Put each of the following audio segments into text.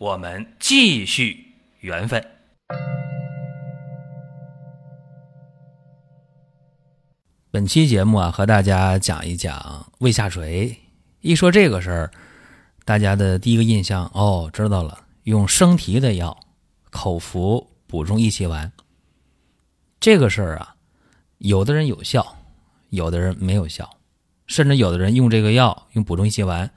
我们继续缘分。本期节目啊，和大家讲一讲胃下垂。一说这个事儿，大家的第一个印象哦，知道了，用生提的药口服补充益气丸。这个事儿啊，有的人有效，有的人没有效，甚至有的人用这个药用补充益气丸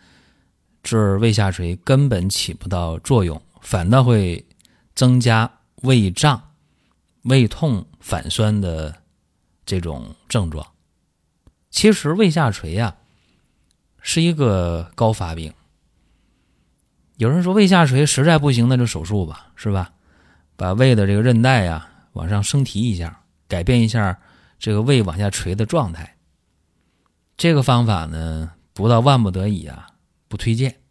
治胃下垂根本起不到作用，反倒会增加胃胀、胃痛、反酸的。这种症状，其实胃下垂呀是一个高发病。有人说胃下垂实在不行，那就手术吧，是吧？把胃的这个韧带呀往上升提一下，改变一下这个胃往下垂的状态。这个方法呢，不到万不得已啊，不推荐。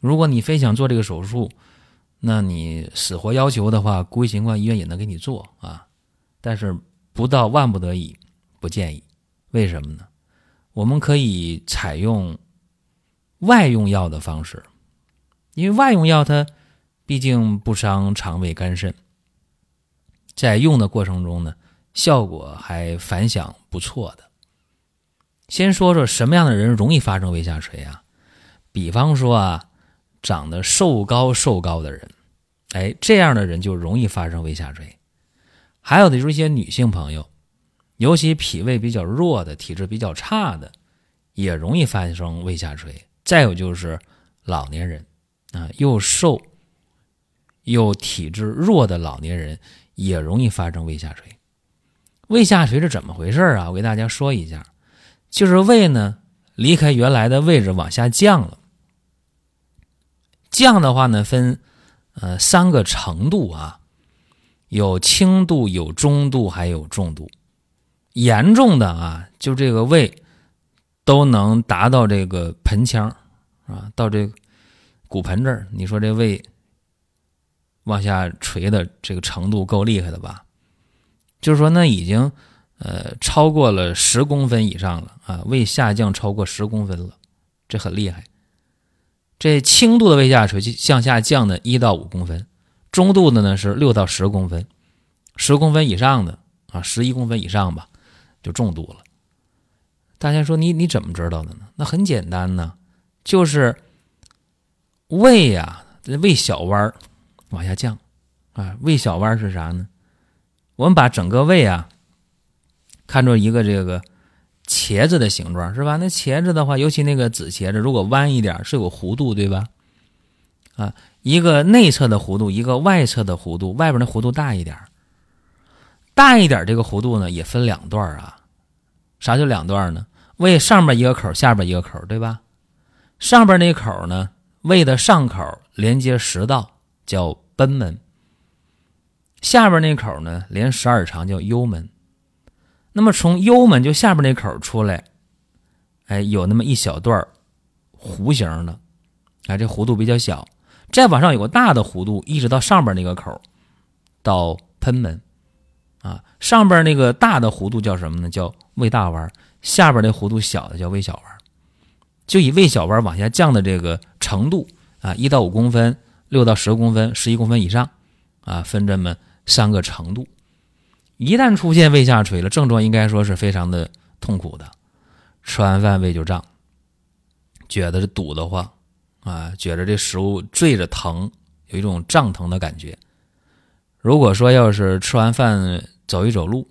如果你非想做这个手术，那你死活要求的话，估计情况医院也能给你做啊，但是。不到万不得已，不建议。为什么呢？我们可以采用外用药的方式，因为外用药它毕竟不伤肠胃肝肾，在用的过程中呢，效果还反响不错的。先说说什么样的人容易发生胃下垂啊？比方说啊，长得瘦高瘦高的人，哎，这样的人就容易发生胃下垂。还有的就是一些女性朋友，尤其脾胃比较弱的、体质比较差的，也容易发生胃下垂。再有就是老年人啊，又瘦又体质弱的老年人也容易发生胃下垂。胃下垂是怎么回事啊？我给大家说一下，就是胃呢离开原来的位置往下降了。降的话呢，分呃三个程度啊。有轻度，有中度，还有重度。严重的啊，就这个胃都能达到这个盆腔啊，到这个骨盆这儿。你说这胃往下垂的这个程度够厉害的吧？就是说，那已经呃超过了十公分以上了啊，胃下降超过十公分了，这很厉害。这轻度的胃下垂向下降的一到五公分。中度的呢是六到十公分，十公分以上的啊，十一公分以上吧，就重度了。大家说你你怎么知道的呢？那很简单呢，就是胃呀，胃小弯往下降啊。胃小弯是啥呢？我们把整个胃啊看作一个这个茄子的形状，是吧？那茄子的话，尤其那个紫茄子，如果弯一点是有弧度，对吧？啊。一个内侧的弧度，一个外侧的弧度，外边的弧度大一点大一点这个弧度呢也分两段啊。啥叫两段呢？胃上边一个口，下边一个口，对吧？上边那口呢，胃的上口连接食道叫贲门，下边那口呢连十二肠叫幽门。那么从幽门就下边那口出来，哎，有那么一小段弧形的，哎，这弧度比较小。再往上有个大的弧度，一直到上边那个口，到喷门，啊，上边那个大的弧度叫什么呢？叫胃大弯。下边那弧度小的叫胃小弯。就以胃小弯往下降的这个程度啊，一到五公分，六到十公分，十一公分以上，啊，分这么三个程度。一旦出现胃下垂了，症状应该说是非常的痛苦的，吃完饭胃就胀，觉得是堵得慌。啊，觉着这食物坠着疼，有一种胀疼的感觉。如果说要是吃完饭走一走路，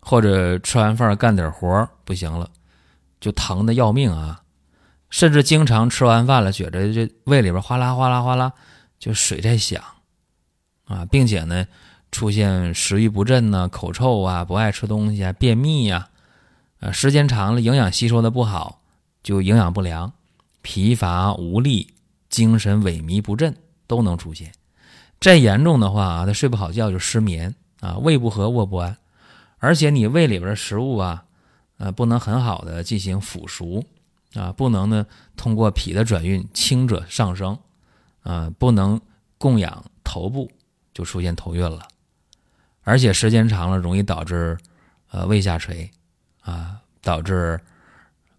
或者吃完饭干点活不行了，就疼的要命啊！甚至经常吃完饭了，觉着这胃里边哗啦哗啦哗啦，就水在响啊，并且呢，出现食欲不振呢、口臭啊、不爱吃东西啊、便秘呀，啊，时间长了营养吸收的不好，就营养不良。疲乏无力、精神萎靡不振都能出现，再严重的话啊，他睡不好觉就失眠啊，胃不和卧不安，而且你胃里边的食物啊，呃，不能很好的进行腐熟啊，不能呢通过脾的转运轻者上升啊，不能供养头部，就出现头晕了，而且时间长了容易导致呃胃下垂啊，导致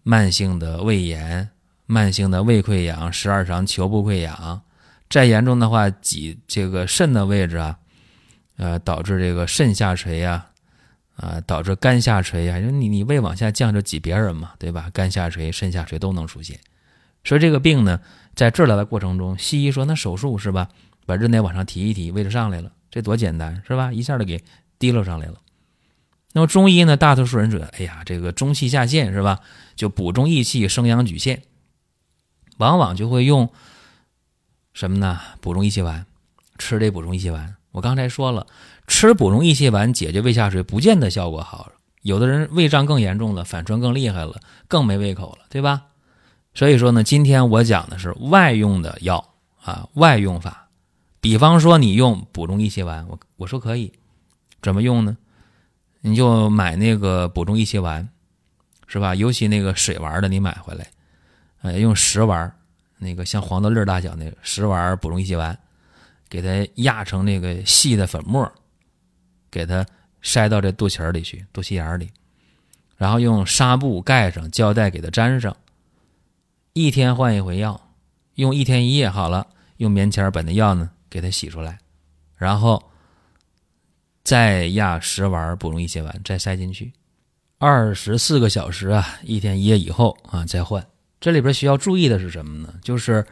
慢性的胃炎、慢性的胃溃疡、十二肠球部溃疡。再严重的话，挤这个肾的位置啊，呃，导致这个肾下垂呀，啊，导致肝下垂呀。你你胃往下降，就挤别人嘛，对吧？肝下垂、肾下垂都能出现。所以这个病呢，在治疗的过程中，西医说那手术是吧？把韧带往上提一提，位置上来了，这多简单是吧？一下就给提溜上来了。那么中医呢，大多数人说，哎呀，这个中气下陷是吧？就补中益气、生阳举陷，往往就会用。什么呢？补中益气丸，吃这补中益气丸。我刚才说了，吃补中益气丸解决胃下垂，不见得效果好。有的人胃胀更严重了，反酸更厉害了，更没胃口了，对吧？所以说呢，今天我讲的是外用的药啊，外用法。比方说你用补中益气丸，我我说可以，怎么用呢？你就买那个补中益气丸，是吧？尤其那个水丸的，你买回来，呃，用十丸。那个像黄豆粒大小那个十丸补中益气丸，给它压成那个细的粉末，给它塞到这肚脐里去，肚脐眼里，然后用纱布盖上，胶带给它粘上，一天换一回药，用一天一夜好了，用棉签把那药呢给它洗出来，然后再压食丸补充益气丸，再塞进去，二十四个小时啊，一天一夜以后啊再换。这里边需要注意的是什么呢？就是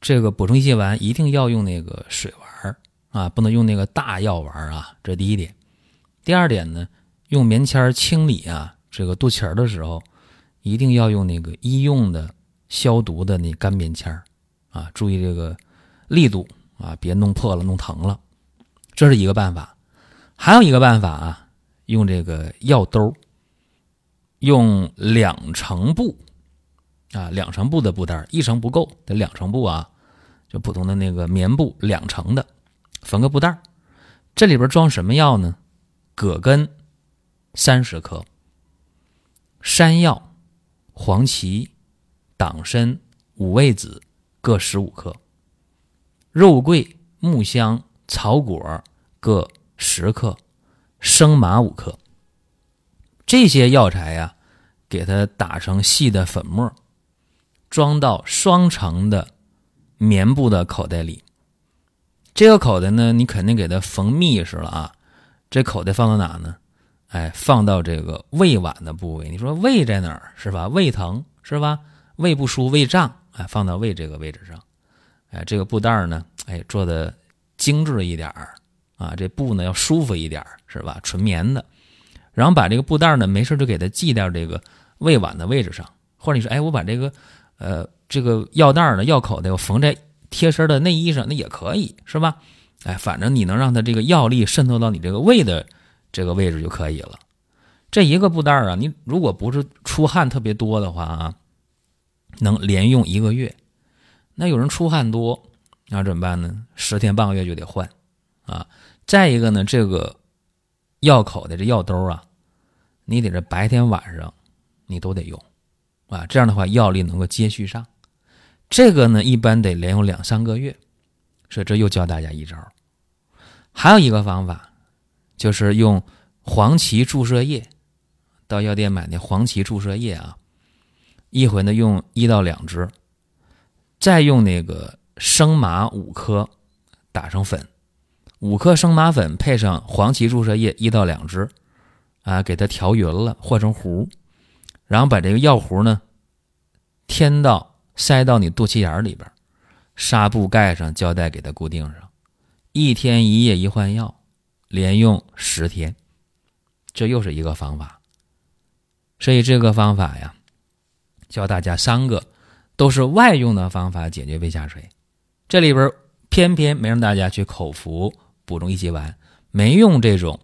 这个补充益气丸一定要用那个水丸啊，不能用那个大药丸啊。这第一点。第二点呢，用棉签清理啊这个肚脐儿的时候，一定要用那个医用的消毒的那干棉签啊，注意这个力度啊，别弄破了、弄疼了。这是一个办法。还有一个办法啊，用这个药兜，用两层布。啊，两层布的布袋一层不够，得两层布啊，就普通的那个棉布两层的，缝个布袋这里边装什么药呢？葛根三十克，山药、黄芪、党参、五味子各十五克，肉桂、木香、草果各十克，生麻五克。这些药材呀，给它打成细的粉末。装到双层的棉布的口袋里，这个口袋呢，你肯定给它缝密实了啊。这口袋放到哪呢？哎，放到这个胃脘的部位。你说胃在哪儿是吧？胃疼是吧？胃不舒、胃胀，哎，放到胃这个位置上。哎，这个布袋呢，哎，做的精致一点儿啊，这布呢要舒服一点是吧？纯棉的。然后把这个布袋呢，没事就给它系到这个胃脘的位置上，或者你说，哎，我把这个。呃，这个药袋呢，药口袋我缝在贴身的内衣上，那也可以，是吧？哎，反正你能让它这个药力渗透到你这个胃的这个位置就可以了。这一个布袋啊，你如果不是出汗特别多的话啊，能连用一个月。那有人出汗多，那怎么办呢？十天半个月就得换啊。再一个呢，这个药口的这药兜啊，你得这白天晚上你都得用。啊，这样的话药力能够接续上，这个呢一般得连用两三个月，所以这又教大家一招。还有一个方法，就是用黄芪注射液，到药店买那黄芪注射液啊，一回呢用一到两支，再用那个生麻五颗打成粉，五颗生麻粉配上黄芪注射液一到两支，啊，给它调匀了，和成糊。然后把这个药糊呢，添到塞到你肚脐眼里边，纱布盖上，胶带给它固定上，一天一夜一换药，连用十天，这又是一个方法。所以这个方法呀，教大家三个都是外用的方法解决胃下垂。这里边偏偏没让大家去口服补中益气丸，没用这种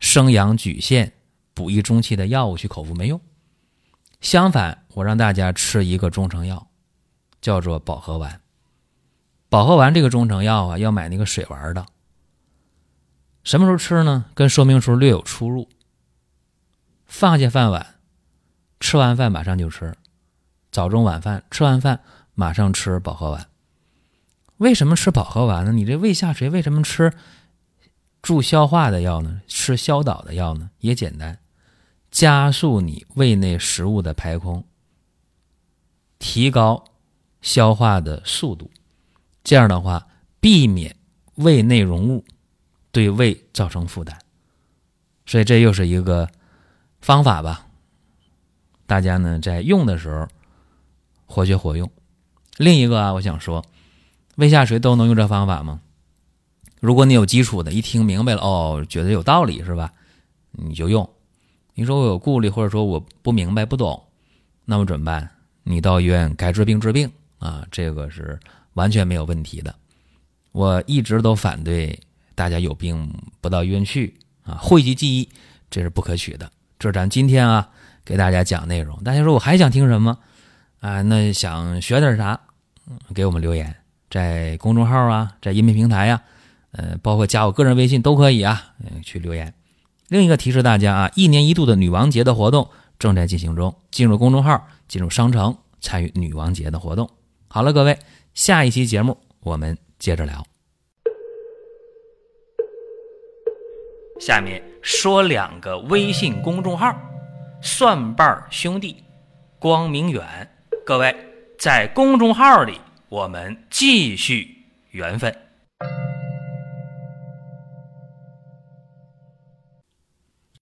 生阳举陷、补益中气的药物去口服，没用。相反，我让大家吃一个中成药，叫做保和丸。保和丸这个中成药啊，要买那个水丸的。什么时候吃呢？跟说明书略有出入。放下饭碗，吃完饭马上就吃，早中晚饭吃完饭马上吃保和丸。为什么吃保和丸呢？你这胃下垂为什么吃助消化的药呢？吃消导的药呢？也简单，加速你胃内食物的排空，提高消化的速度。这样的话，避免胃内容物对胃造成负担。所以这又是一个方法吧。大家呢在用的时候活学活用。另一个啊，我想说。胃下垂都能用这方法吗？如果你有基础的，一听明白了哦，觉得有道理是吧？你就用。你说我有顾虑，或者说我不明白不懂，那么怎么办？你到医院该治病治病啊，这个是完全没有问题的。我一直都反对大家有病不到医院去啊，讳疾忌医，这是不可取的。这是咱今天啊给大家讲内容。大家说我还想听什么啊？那想学点啥？给我们留言。在公众号啊，在音频平台呀，呃，包括加我个人微信都可以啊，嗯，去留言。另一个提示大家啊，一年一度的女王节的活动正在进行中，进入公众号，进入商城，参与女王节的活动。好了，各位，下一期节目我们接着聊。下面说两个微信公众号：蒜瓣兄弟、光明远。各位在公众号里。我们继续缘分。